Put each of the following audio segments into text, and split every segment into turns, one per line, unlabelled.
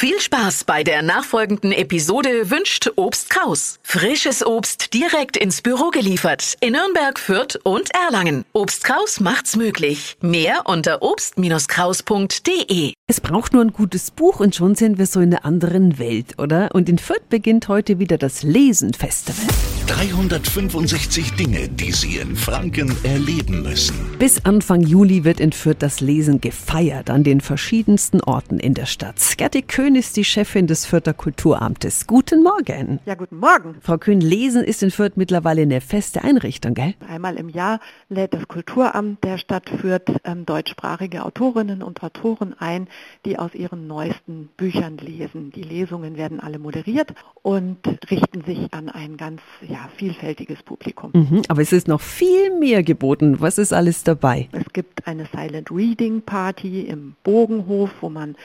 Viel Spaß bei der nachfolgenden Episode wünscht Obst Kraus. Frisches Obst direkt ins Büro geliefert in Nürnberg, Fürth und Erlangen. Obst Kraus macht's möglich. Mehr unter obst-kraus.de.
Es braucht nur ein gutes Buch und schon sind wir so in einer anderen Welt, oder? Und in Fürth beginnt heute wieder das Lesen-Festival.
365 Dinge, die Sie in Franken erleben müssen.
Bis Anfang Juli wird in Fürth das Lesen gefeiert an den verschiedensten Orten in der Stadt. Gerti Köhn ist die Chefin des Fürther Kulturamtes. Guten Morgen.
Ja, guten Morgen.
Frau Köhn, Lesen ist in Fürth mittlerweile eine feste Einrichtung, gell?
Einmal im Jahr lädt das Kulturamt der Stadt Fürth ähm, deutschsprachige Autorinnen und Autoren ein, die aus ihren neuesten Büchern lesen. Die Lesungen werden alle moderiert und richten sich an ein ganz ja, vielfältiges Publikum.
Mhm, aber es ist noch viel mehr geboten. Was ist alles dabei?
Es gibt eine Silent Reading Party im Bogenhof, wo man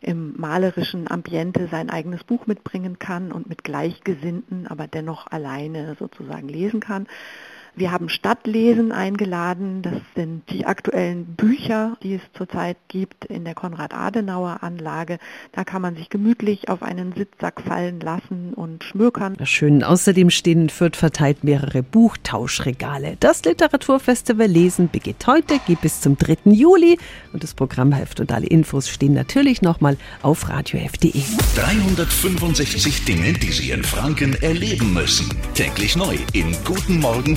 im malerischen Ambiente sein eigenes Buch mitbringen kann und mit Gleichgesinnten, aber dennoch alleine sozusagen lesen kann. Wir haben Stadtlesen eingeladen. Das sind die aktuellen Bücher, die es zurzeit gibt in der Konrad-Adenauer-Anlage. Da kann man sich gemütlich auf einen Sitzsack fallen lassen und schmökern.
Schön. Außerdem stehen in Fürth verteilt mehrere Buchtauschregale. Das Literaturfestival Lesen beginnt heute, geht bis zum 3. Juli. Und das Programmheft und alle Infos stehen natürlich nochmal auf radiof.de.
365 Dinge, die Sie in Franken erleben müssen. Täglich neu in Guten Morgen